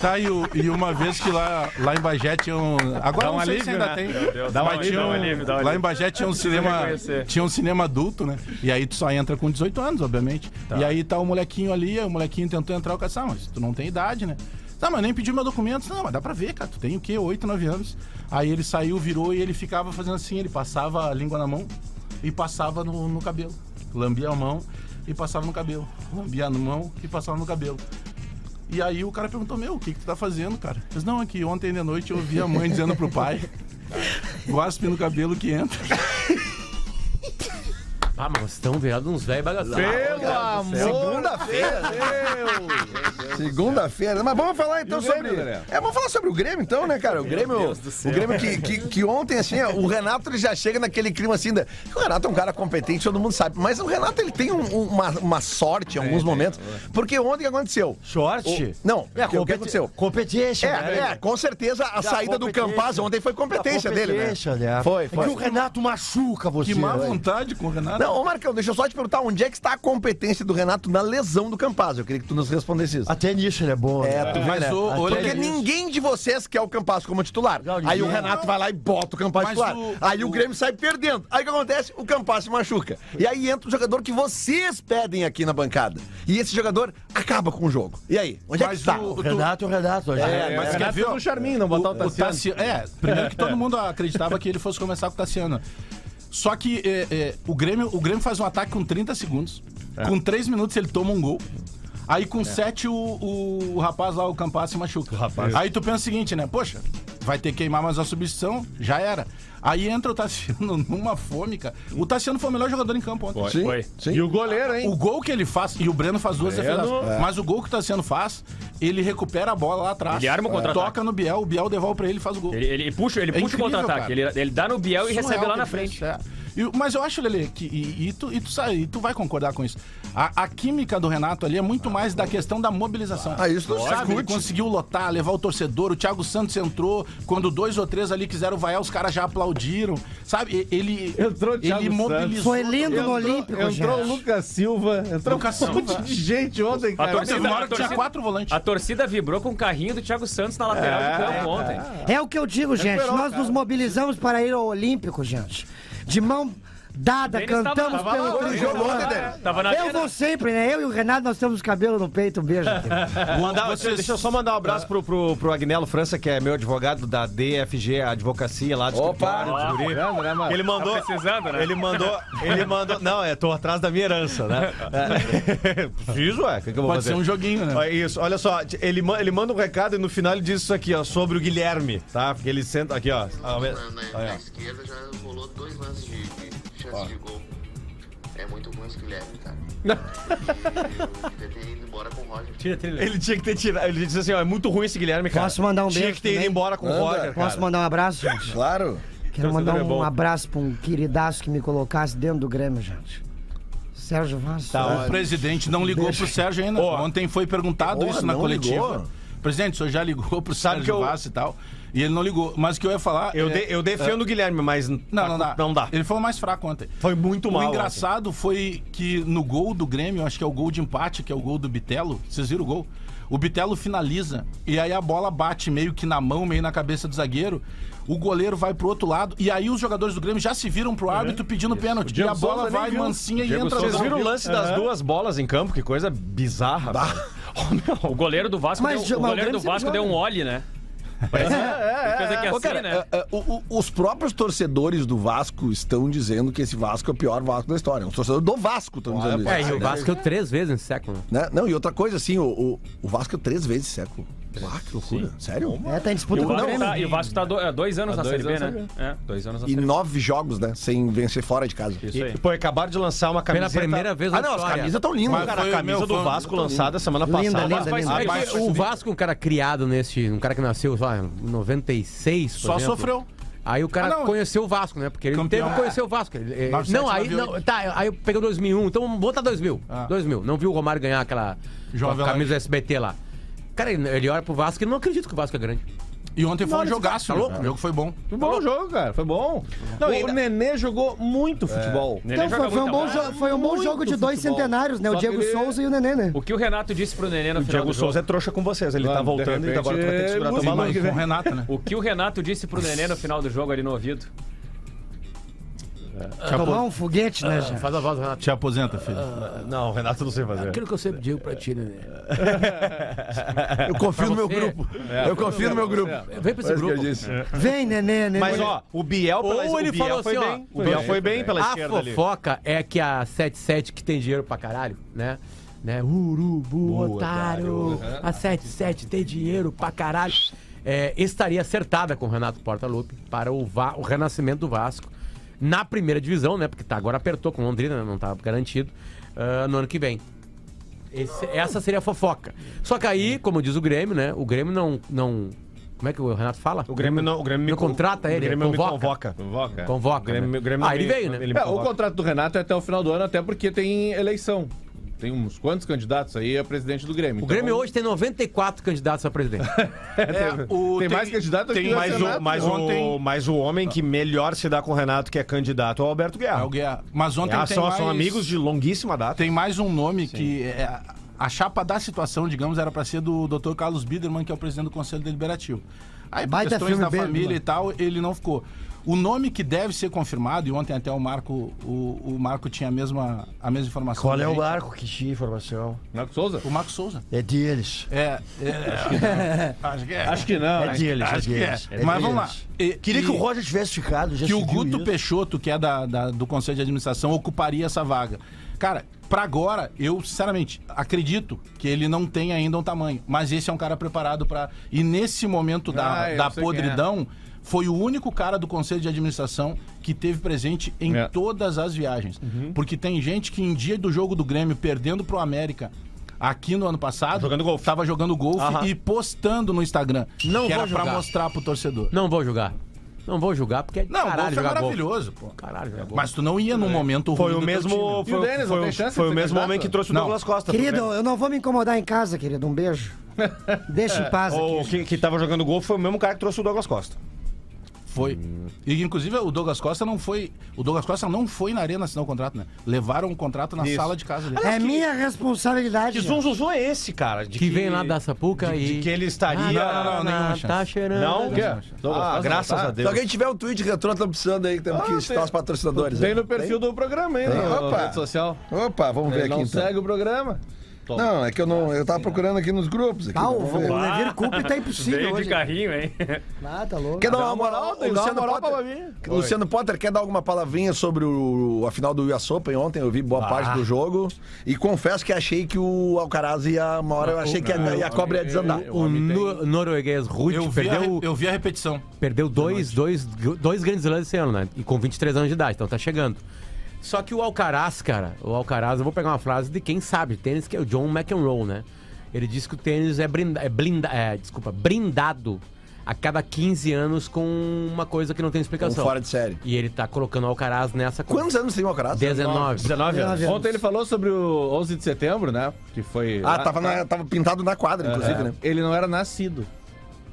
Tá, e, o- e uma vez que lá, lá em Bagé tinha um. Agora Dá um não sei se alívio, ainda né? tem. Deus, dá um mas alívio, tinha dá um alívio, dá um Lá alívio. em Bagé tinha um cinema. reconhecer. Tinha um cinema adulto, né? E aí tu só entra com 18 anos, obviamente. E aí tá o molequinho ali, o molequinho tentou entrar, o cara ah, mas tu não tem idade, né? Tá, mas nem pediu meu documento. Não, mas dá pra ver, cara. Tu tem o quê? 8, 9 anos. Aí ele saiu, virou e ele ficava fazendo assim, ele passava a língua na mão e passava no, no cabelo. Lambia a mão e passava no cabelo. Lambia a mão e passava no cabelo. E aí o cara perguntou, meu, o que, que tu tá fazendo, cara? Eu disse, não, é que ontem de noite eu ouvi a mãe dizendo pro pai, gospe no cabelo que entra. Ah, mas vocês estão vendo uns velhos bagaceiros. Pelo amor Segunda-feira. Segunda-feira. Mas vamos falar então o Grêmio, sobre. É, vamos falar sobre o Grêmio então, né, cara? O Grêmio. O Grêmio que, que, que ontem, assim, ó, o Renato ele já chega naquele clima assim. Da... O Renato é um cara competente, todo mundo sabe. Mas o Renato ele tem um- um- uma, uma sorte em alguns momentos. Porque ontem o que aconteceu? Short? O- Não, É, o que- competi- aconteceu? Competition, né? É, é, com certeza a saída do competition. Campaz ontem foi competência dele, né? Competition, né? Foi, É foi. que o Renato machuca você. Que má né? vontade com o Renato. Não, ô Marcão, deixa eu só te perguntar onde é que está a competência do Renato na lesão do Campaz. Eu queria que tu nos respondesse isso. Até nisso ele é bom. É, né? tu vê, Mas né? o- o Porque Lelê- ninguém de vocês quer o Campaz como titular. Não, Aí o. Renato vai lá e bota o Campaz Mas titular. o- Aí o... o- Grêmio sai perdendo. Aí o que acontece? O Campaz se machuca. E aí entra o jogador que vocês pedem aqui na bancada. E esse jogador acaba com o jogo. E aí? Onde é que Mas está? o- O Renato é o Renato. hoje. É, mas o quer Renato ver, um charminho, não botar o Tassiano. Tassiano- É, primeiro que todo mundo acreditava que ele fosse começar com o Tassiano. Só que é, é, o, Grêmio, o Grêmio faz um ataque com 30 segundos. Com 3 minutos ele toma um gol. Aí com 7 o, o, o rapaz lá, o Campas, se machuca. Aí tu pensa o seguinte, né? Poxa, vai ter que queimar mais a substituição, já era. Aí entra o Tassiano numa fome, cara. O Tassiano foi o melhor jogador em campo ontem. Sim, Foi. sim. E o goleiro, hein? O gol que ele faz, e o Breno faz duas Breno, defesas. Mas o gol que o Tassiano faz, ele recupera a bola lá atrás. Ele arma o contra-ataque. Toca no Biel, o Biel devolve pra ele e faz o gol. Ele, ele puxa, ele É puxa o incrível, contra-ataque. cara. Ele, ele dá no Biel e Surreal recebe lá que na fez, frente. é. E- mas eu acho, Lele, que e, e tu, e tu sabe, e tu vai concordar com isso. A, a química do Renato ali é muito mais da questão da mobilização. Ah, isso não sabe? Ele conseguiu lotar, levar o torcedor. O Thiago Santos entrou. Quando dois ou três ali quiseram vaiar, os caras já aplaudiram. Sabe? Ele, Entrou o Thiago ele mobilizou. Foi lindo no Entrou- Olímpico, Entrou o. Lucas Silva, entrou Lucas um monte Silva. de gente ontem, A cara. torcida- uma hora a que tinha torcida- quatro volantes. A torcida vibrou com o carrinho do Thiago Santos na lateral É, do campo ontem. É o que eu digo, gente. Recuperou, Nós cara. nos mobilizamos para ir ao Olímpico, gente. De mão dada, Denis tava- cantamos tava lá, pelo jogo. Tava na Eu vou sempre, né? Eu e o Renato, nós temos cabelo no peito. Um beijo. Mandar, Vocês- Deixa eu só mandar um abraço pro, pro, pro Agnello França, que é meu advogado da DFG Advocacia lá do Opa! escritório de Guri. Grande, né? Ele mandou. Tá precisando, né? Ele mandou. Ele mandou. Não, é, tô atrás da minha herança, né? É. Preciso, ué. O que, que eu vou Pode fazer? ser um joguinho, né? Ó, Isso, olha só, ele, ele manda um recado e no final ele diz isso aqui, ó, sobre o Guilherme, tá? Porque ele senta aqui, ó. Na, na- Aí, na ó. esquerda já rolou dois lances de chance de gol. É muito ruim esse Guilherme, cara. E eu tentei ir embora com o Roger. Tira a trilha. Ele tinha que ter tirado. Ele disse assim, ó, é muito ruim esse Guilherme, cara. Posso mandar um Tinha beijo que ter ido embora com o. Roger, cara. Posso mandar um abraço, gente? Claro. Quero mandar é um abraço pra um queridaço que me colocasse dentro do Grêmio, gente. Sérgio Vaz. O presidente não ligou pro Sérgio ainda. Ó. Ontem foi perguntado Porra, isso na não coletiva. ligou? Presidente, o senhor já ligou pro Sabe Sérgio que eu- Vaz e tal. E ele não ligou. Mas o que eu ia falar. Eu, é- de- eu defendo o Guilherme, mas. Não, não dá. Não dá. Ele foi o mais fraco ontem. Foi muito mal. O engraçado foi que no gol do Grêmio, acho que é o gol de empate, que é o gol do Bitelo. Vocês viram o gol? O Bitelo finaliza e aí a bola bate meio que na mão, meio na cabeça do zagueiro. O goleiro vai pro outro lado e aí os jogadores do Grêmio já se viram pro árbitro pedindo pênalti. O E a bola Souza vai mansinha e entra Vocês viram o lance das duas bolas em campo? Que coisa bizarra. O goleiro do Vasco, Mas, deu, o mas o goleiro do Vasco deu um olhe, né? Parece, ele fez aqui Ô, assim, cara, né? é, é, o- o- os próprios torcedores do Vasco estão dizendo que esse Vasco é o pior Vasco da história. Os torcedores do Vasco estão dizendo É, isso. e o Vasco três vezes nesse século. Né? Não, e outra coisa, assim, o, o, o Vasco é três vezes século. Ah, que loucura. Sério? É, tá em E disputa o com o Vasco Grêmio. tá, e o Vasco tá do- é, dois anos Há na dois Série B, né? É, dois anos na E Série nove jogos, né? Sem vencer fora de casa. Isso aí. E, pô, acabaram de lançar uma Pela camiseta. primeira vez na Ah, não, as camisas estão lindas. Mas Cara, a camisa do Vasco lançada semana Linda, passada. linda, linda. É o Vasco, um cara criado neste. Um cara que nasceu lá em 96. por Só exemplo. sofreu. Aí o cara Ah, não. conheceu o Vasco, né? Porque ele Campeão. teve que conhecer o Vasco. Ele- ele- 97, não, aí 98. não, tá, aí eu peguei 2001, então botar 2000. Ah. 2000. Não viu o Romário ganhar aquela a camisa SBT lá. Cara, ele, ele olha pro Vasco e não acredita que o Vasco é grande. E ontem foi um jogaço. tá louco? O jogo foi bom. Foi bom o jogo, cara. Foi bom. Não, o ainda- Nenê jogou muito futebol. Nenê Então, joga foi, foi um bom bola. jo- foi um bom Muito jogo de dois futebol. centenários, né? O Só Diego que ele- Souza e o Nenê, né? O que o Renato disse pro Nenê no O final Diego do jogo? Souza é trouxa com vocês. Ele tá voltando e agora tu vai ter que segurar tua mão. Com o Renato, né? O que o Renato disse pro Nenê no final do jogo ali no ouvido? Tomar um foguete, né, já? Faz a voz do Renato. Te aposenta, filho. Não, o Renato não sei fazer. Aquilo que eu sempre digo pra ti, né? Eu confio no meu você. grupo. Eu confio no meu grupo. Vem pra esse isso que eu grupo. disse. Vem, Nenê, Nenê. Mas, ó, o Biel, pela, Ou ele o Biel falou foi assim, ó, bem. O Biel foi bem pela A esquerda ali. fofoca é que a 77 que tem dinheiro pra caralho, né? Né? Urubu, otário. A 77 tem dinheiro pra caralho. É, estaria acertada com o Renato Portaluppi para o, Va- o renascimento do Vasco na primeira divisão, né? Porque tá, agora apertou com Londrina, né? não tá garantido, ah, no ano que vem. Esse- essa seria a fofoca. Só que aí, como diz o Grêmio, né? O Grêmio não. não como é que o Renato fala? O Grêmio não, o Grêmio me Não contrata ele, O Grêmio convoca. me convoca. Convoca. Convoca. O Grêmio- né? o Grêmio ah, ele me- veio, né? ele me É, o contrato do Renato é até o final do ano, até porque tem eleição. Tem uns quantos candidatos aí a presidente do Grêmio. O Então, Grêmio hoje tem 94 candidatos a presidente. É, o- Tem mais candidato tem que o Mas Renato, o, mas, ontem- o, mas o homem que melhor se dá com o Renato, que é candidato, é o Alberto Guerra. É o Guerra. Mas ontem Ah, tem são, mais... são amigos de longuíssima data. Tem mais um nome que é, a chapa da situação, digamos, era para ser do Dr. Carlos Biderman, que é o presidente do Conselho Deliberativo. Aí, por Baita questões da família e tal, ele não ficou. O nome que deve ser confirmado, e ontem até o Marco, o, o Marco tinha a mesma, a mesma informação. Qual é o barco que tinha informação? Marcos Souza? O Marco Souza. É deles. É. é acho que é. Acho que não. É deles, é Acho que é. deles. É Mas vamos lá. E- Queria e- que o Roger tivesse ficado. Já que o Guto isso. Peixoto, que é da, da- do Conselho de Administração, ocuparia essa vaga. Cara, pra agora, eu sinceramente acredito que ele não tem ainda um tamanho, mas esse é um cara preparado pra. E nesse momento da, Ah, da quem é. Foi o único cara do Conselho de Administração que teve presente em É. todas as viagens. Uhum. Porque tem gente que em dia do jogo do Grêmio, perdendo pro América. Aqui no ano passado, Jogando golfe. tava jogando golfe Aham. e postando no Instagram. Não que vou era pra julgar. mostrar pro torcedor. Não vou julgar. Não vou julgar porque é Não, o caralho golfe é jogar maravilhoso, pô. Caralho, jogar. Mas tu não ia num momento Foi ruim o do teu mesmo. E o Foi, Denis, foi, tem chance foi o mesmo homem que trouxe o Não. Douglas Costa. Querido, eu não vou me incomodar em casa, querido. Um beijo. Deixa em paz O aqui. que, que tava jogando gol foi o mesmo cara que trouxe o Douglas Costa. Foi. E inclusive o Douglas Costa não foi. O Douglas Costa não foi na arena assinar o contrato, né? Levaram o contrato na Isso. sala de casa dele. É minha responsabilidade. Que zum, zum, zum é esse, cara? De Que vem lá da Sapuca de, e. de que ele estaria. não, não, nenhuma chance. Tá cheirando. Não? O quê? Douglas Ah, Costa graças não tá? a Se Deus. alguém tiver um tweet retrô, tá precisando aí, que temos que Ah, citar tem- os patrocinadores. Tem aí. no perfil do programa aí, Tem? na Opa. rede social. Opa, vamos ver Ele aqui não então. segue o programa. Toma. Não, é que eu não. Eu tava procurando aqui nos grupos. Aqui, Ah, o, o Levir Coupe tá impossível Veio de carrinho, hein? Ah, tá louco. Quer dar uma moral? uma Luciano moral Potter, Luciano Potter quer dar alguma palavrinha sobre o, a final do US Open ontem? Eu vi boa parte do jogo. E confesso que achei que o Alcaraz ia. Uma hora eu achei que a, não, e a cobra ia desandar. O no- norueguês Eu a, perdeu, eu vi a repetição. perdeu dois, dois, dois grandes lãs esse ano, né? E com 23 anos de idade, então tá chegando. Só que o Alcaraz, cara, o Alcaraz, eu vou pegar uma frase de quem sabe tênis, que é o John McEnroe, né? Ele disse que o tênis é, brinda, é, blinda, é, desculpa, brindado a cada 15 anos com uma coisa que não tem Um explicação. fora de série. E ele tá colocando o Alcaraz nessa coisa. Quantos anos tem o Alcaraz? 19. 19 anos. Ontem ele falou sobre o 11 de setembro, né? Que foi. Ah, tava, na- tava pintado na quadra, inclusive, É, né? Ele não era nascido.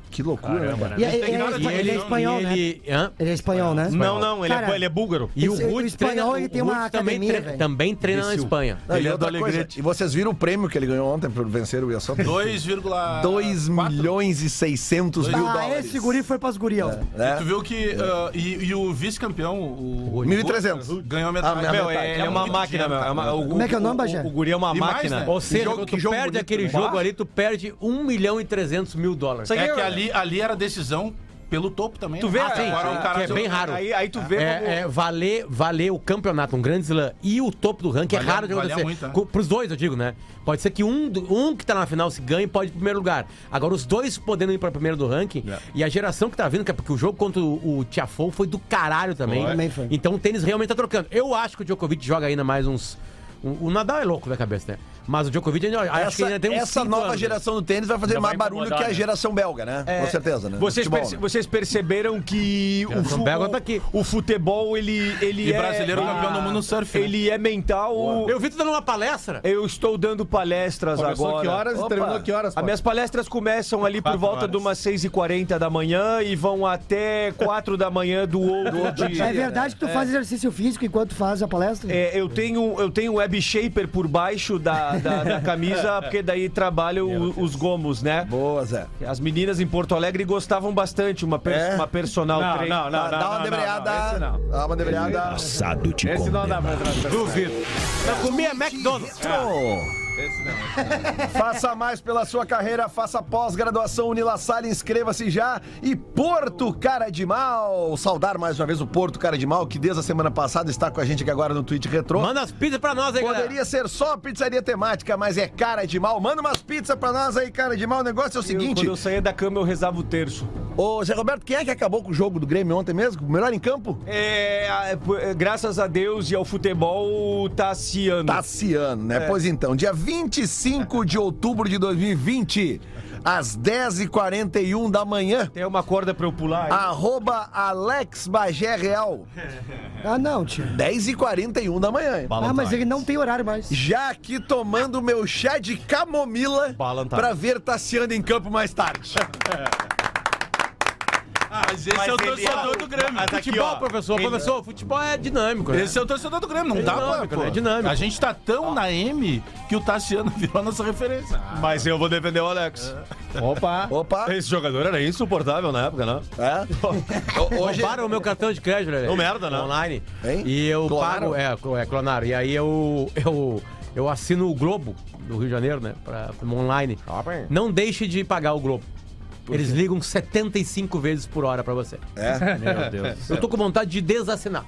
Que loucura, né, cara? E, e- e- ele, é espanhol, né? ele, é espanhol, né? Não, não, ele, Cara, é, ele é búlgaro. E o Rude espanhol, treina, ele tem uma Rude também, academia, tre- também treina na Imbecil. Espanha. Não, e, Ele é do Alegrete. e vocês viram o prêmio que ele ganhou ontem por vencer o Wilson? 2,4. 2 milhões e 600 mil Ah, dólares. esse guri foi pras gurias. né? Tu viu que. ah, e, e o vice-campeão, o. 1.300. Ganhou a metade. Ah, Meu, é, é uma máquina, meu. É Como é que é o nome, Bagé? O, guri é uma máquina. né? Ou seja, quando tu perde aquele jogo ali, tu perde 1 milhão e 300 mil dólares. Isso É que é- ali, ali era decisão pelo topo também. Tu né? vê, Ah, sim, Agora sim, o cara que é bem raro. Aí, aí tu vê como... É, é, valer, valer o campeonato, um grande slam e o topo do ranking é raro de acontecer. muito, né? Pros dois, eu digo, né? Pode ser que um, um que tá na final se ganhe pode ir pro primeiro lugar. Agora, os dois podendo ir pra primeiro do ranking e a geração que tá vindo, que é porque o jogo contra o, o Tiafoe foi do caralho também. Então o tênis realmente tá trocando. Eu acho que o Djokovic joga ainda mais uns. um- o Nadal é louco da cabeça, né? Mas o Djokovic ainda, acho que Essa, ainda tem uns essa nova anos. geração do tênis vai fazer mais vai barulho que a né? geração belga, né? É, Com certeza, né? Vocês, Futebol, perce- né? vocês perceberam que o, fu- belga tá aqui. o futebol, ele, ele E é... brasileiro campeão do mundo no surf. né? Ele é mental... Eu vi tu dando uma palestra. Eu estou dando palestras Começou agora. que horas Opa. e terminou que horas? As minhas palestras começam ali por volta horas. de umas 6h40 da manhã e vão até 4 da manhã do outro dia. É verdade que tu faz exercício físico enquanto faz a palestra? É, eu tenho eu tenho um web shaper por baixo da, da, da camisa, porque daí trabalha o- os gomos, né? Boa, Zé. As meninas em Porto Alegre gostavam bastante, uma, per- É? uma personal Não, trainer. não, não, Dá, dá uma debreada. Dá uma debreada. Passado te Esse não dá pra entrar. Duvido. Eu comia McDonald's. Faça mais pela sua carreira, faça pós-graduação Unilassalle, inscreva-se já. E Porto Cara de Mal, saudar mais uma vez o Porto Cara de Mal, que desde a semana passada está com a gente aqui agora no Twitch Retro. Manda as pizzas pra nós aí, galera. Poderia ser só pizzaria temática, mas é cara de mal. Manda umas pizzas pra nós aí, cara de mal. O negócio é o Eu, seguinte. quando eu saía da cama, eu rezava o terço. Ô, Zé Roberto, quem é que acabou com o jogo do Grêmio ontem mesmo? Melhor em campo? É, é, é, graças a Deus e ao futebol, Tassiano. Tassiano, né? Pois então, dia 25 de outubro de 2020, às 10h41 da manhã, Tem uma corda pra eu pular aí. arroba Alex Bagé Real. Ah, não, tio. 10h41 da manhã. hein? Ah, mas ele não tem horário mais. Já aqui tomando meu chá de camomila Balantine. pra ver Tassiano em campo mais tarde. Mas esse é o torcedor do Grêmio. Futebol, professor. Professor, futebol é dinâmico, né? Esse é o torcedor do Grêmio, não É dá dinâmico, pra. pô. né? É dinâmico. A gente tá tão na M que o Tassiano virou a nossa referência. Mas eu vou defender o Alex. Opa. Opa, Esse jogador era insuportável na época, né? é? Ho- Hoje, Roubaram o meu cartão de crédito, né? Ô, merda, né? Online. Hein? E eu Clonaram? pago. É, é, clonaram. E aí eu, eu, eu assino o Globo do Rio de Janeiro, né? Pra, online. Não deixe de pagar o Globo. Eles ligam 75 vezes por hora pra você. É, Meu Deus. Eu tô com vontade de desassinar.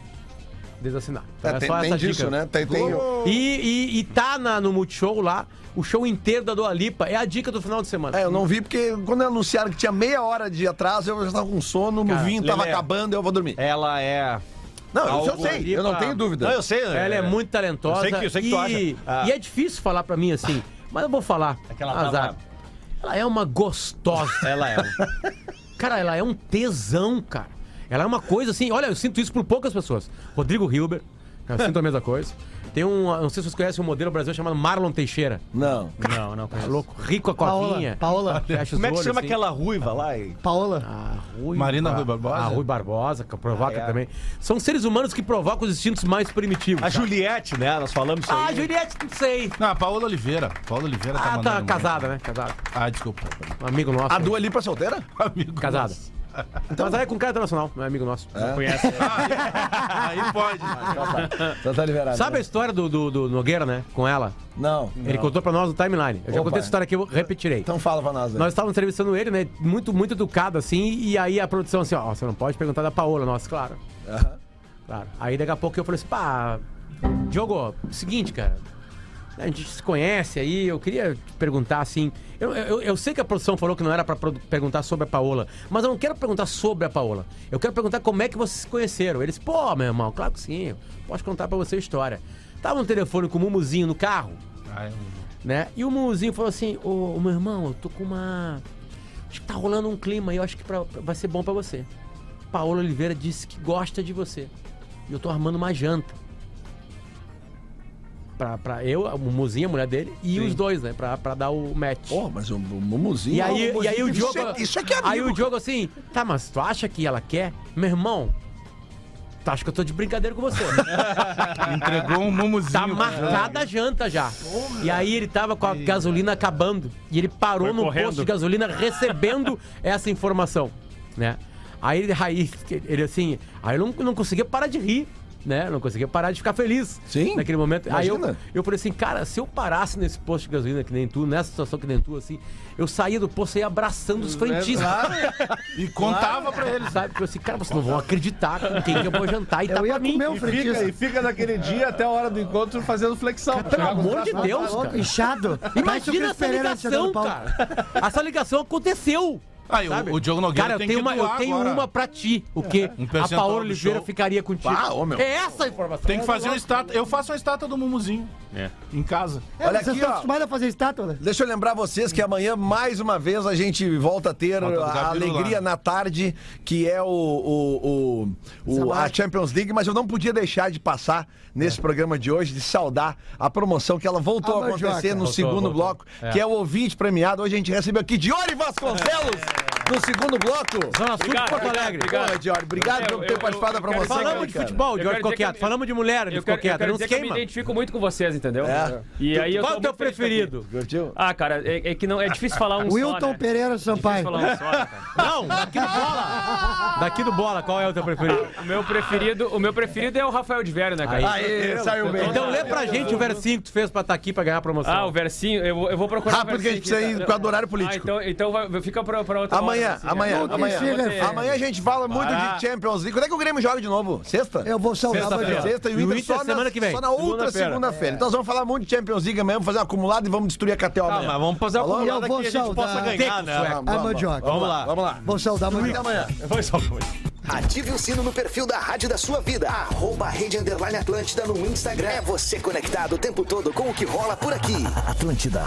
Desassinar. É, Era tem, só tem essa disso, dica. né? Tem, tem, E, e, e tá na, no Multishow lá, o show inteiro da Dua Lipa. É a dica do final de semana. É, eu não vi porque quando anunciaram que tinha meia hora de atraso, eu já tava com sono, no Cara, vinho tava Lelé. acabando, eu vou dormir. Ela é. Não, isso eu Algo sei, eu não pra- tenho dúvida. Não, eu sei? Ela é muito talentosa. Eu sei que- eu sei que e, tu acha. Ah. e é difícil falar pra mim assim, mas eu vou falar. ela tava- Azar. Ela é uma gostosa. Ela é. Cara, ela é um tesão, cara. Ela é uma coisa assim, olha, eu sinto isso por poucas pessoas. Rodrigo Hilber, eu sinto a mesma coisa. Tem um, não sei se vocês conhecem um modelo brasileiro chamado Marlon Teixeira. Não. Não, não Tá conheço. louco, rico a Paola, covinha. Paola. Os Como é que olhos, chama assim. aquela ruiva lá? e- Paola. A Rui Marina Rui Barbosa? A Rui Barbosa, que provoca Ah, é. também. São seres humanos que provocam os instintos mais primitivos. A sabe? Juliette, né? Nós falamos isso Ah, aí. Juliette, não sei. Não, a Paola Oliveira. Paola Oliveira tá Ah, tá casada, né? Casada. Ah, desculpa. Um amigo nosso. A Dua Lipa solteira? Amigo. Casada. Mas aí é com cara internacional, não é amigo nosso. Conhece? Aí pode. Então tá liberado. Sabe a história do, do, do Nogueira, né? Com ela? Não. Ele contou pra nós no timeline. Eu já Opa. contei essa história aqui, eu repetirei. Então fala pra nós aí. Nós estávamos entrevistando ele, né? Muito, muito educado, assim, e aí a produção assim, ó, você não pode perguntar da Paola, nossa, claro. Claro. Aí daqui a pouco eu falei assim, pá, Diogo, seguinte, cara. A gente se conhece aí, eu queria te perguntar assim. Eu, eu, eu sei que a produção falou que não era pra produ- perguntar sobre a Paola, mas eu não quero perguntar sobre a Paola. Eu quero perguntar como é que vocês se conheceram. Eles, pô, meu irmão, claro que sim, posso contar pra você a história. Tava no telefone com o Mumuzinho no carro, Ai, né? E o Mumuzinho falou assim: Ô, ô, meu irmão, eu tô com uma. Acho que tá rolando um clima aí, eu acho que pra- vai ser bom pra você. Paola Oliveira disse que gosta de você. E eu tô armando uma janta. Pra, pra eu, o Muzinho, a mulher dele, e os dois, né? Pra, pra dar o match. Pô, mas o, o Mumuzinho... E aí, o e aí o Diogo. Isso é, isso é que é amigo. Aí o Diogo assim, tá, mas tu acha que ela quer? Meu irmão, tu acha que eu tô de brincadeira com você? Entregou um mumuzinho. Tá marcada a janta já. E aí ele tava com a gasolina acabando. E ele parou Foi no correndo. posto de gasolina recebendo essa informação, né? Aí ele, aí, ele assim, aí eu não, não conseguia parar de rir. Né? Não conseguia parar de ficar feliz Sim, naquele momento. Aí eu, imagina. eu falei assim, cara, se eu parasse nesse posto de gasolina que nem tu, nessa situação que nem tu, assim, eu saía do posto e ia abraçando os frentistas. E contava pra eles. Sabe? Eu assim, cara, vocês não vão acreditar com quem que eu vou jantar e tá Eu ia pra mim. comer E fica, e fica naquele dia até a hora do encontro fazendo flexão. Pelo amor de Deus, cara. Inchado. O Imagina essa ligação, cara. Essa ligação aconteceu. Aí, o, sabe? o Diogo Nogueira Cara, eu tenho, que uma, eu tenho agora. uma pra ti. O quê? Um a Paola Oliveira ficaria contigo. Ah, ô, meu. É essa a informação. Tem que fazer um estátua. Eu faço uma estátua do Mumuzinho. É. Em casa. É, Olha vocês aqui, estão ó. acostumados a fazer estátua, né? Deixa eu lembrar vocês que amanhã, mais uma vez, a gente volta a ter Volta a alegria lá. na tarde, que é o, o, o- o- a Champions League, mas eu não podia deixar de passar nesse programa de hoje, de saudar a promoção que ela voltou Ah, a acontecer no Voltou, segundo voltou. bloco, que é o ouvinte premiado. Hoje a gente recebeu aqui Diori Vasconcelos no segundo bloco. Zona Sul de Porto Alegre. obrigado. Pô, Diori, obrigado Eu- por ter eu- participado da promoção. Falamos de futebol, o que quieto. eu- Falamos de mulher, ele Eu ficou quero, eu quieto. quero Não se que eu me identifico muito com vocês, entendeu? É. E aí eu Qual é o teu preferido? Curtiu? Ah, cara, é, é que não é difícil falar um Wilton só, né? Pereira É difícil Sampaio. falar um só, né, cara? Não, daqui do bola. Daqui do bola, qual é o teu preferido? O meu preferido, o meu preferido é o Rafael de Vério, né, cara? Aí. Aê, saiu bem. Então lê pra gente o versinho que tu fez pra estar aqui pra ganhar a promoção. Ah, o versinho, eu, vou- eu vou procurar Ah, o porque a gente precisa ir tá? causa do horário político. Ah, então, então vai, fica pra, pra outra Amanhã, né? amanhã, amanhã. Silver. Amanhã a gente fala muito de Champions League. Quando é que o Grêmio joga de novo? Sexta? Eu vou saudar a Sexta-feira. Mandioca. Sexta e o o Inter, Inter só, semana na, que vem. só na outra Segunda-feira. Então nós vamos falar muito de Champions League amanhã, vamos fazer um acumulado e vamos destruir a KTO Ah, amanhã. mas vamos fazer acumulada Eu vou que a gente saudar. possa ganhar, né? Vamos, A vamos, Mandioca. Vamos lá. Vamos lá. Vou saudar amanhã. Foi só Ative o sino no perfil da Rádio da sua vida. Arroba Rede Underline Atlântida no Instagram. É você conectado o tempo todo com o que rola por aqui. Atlântida.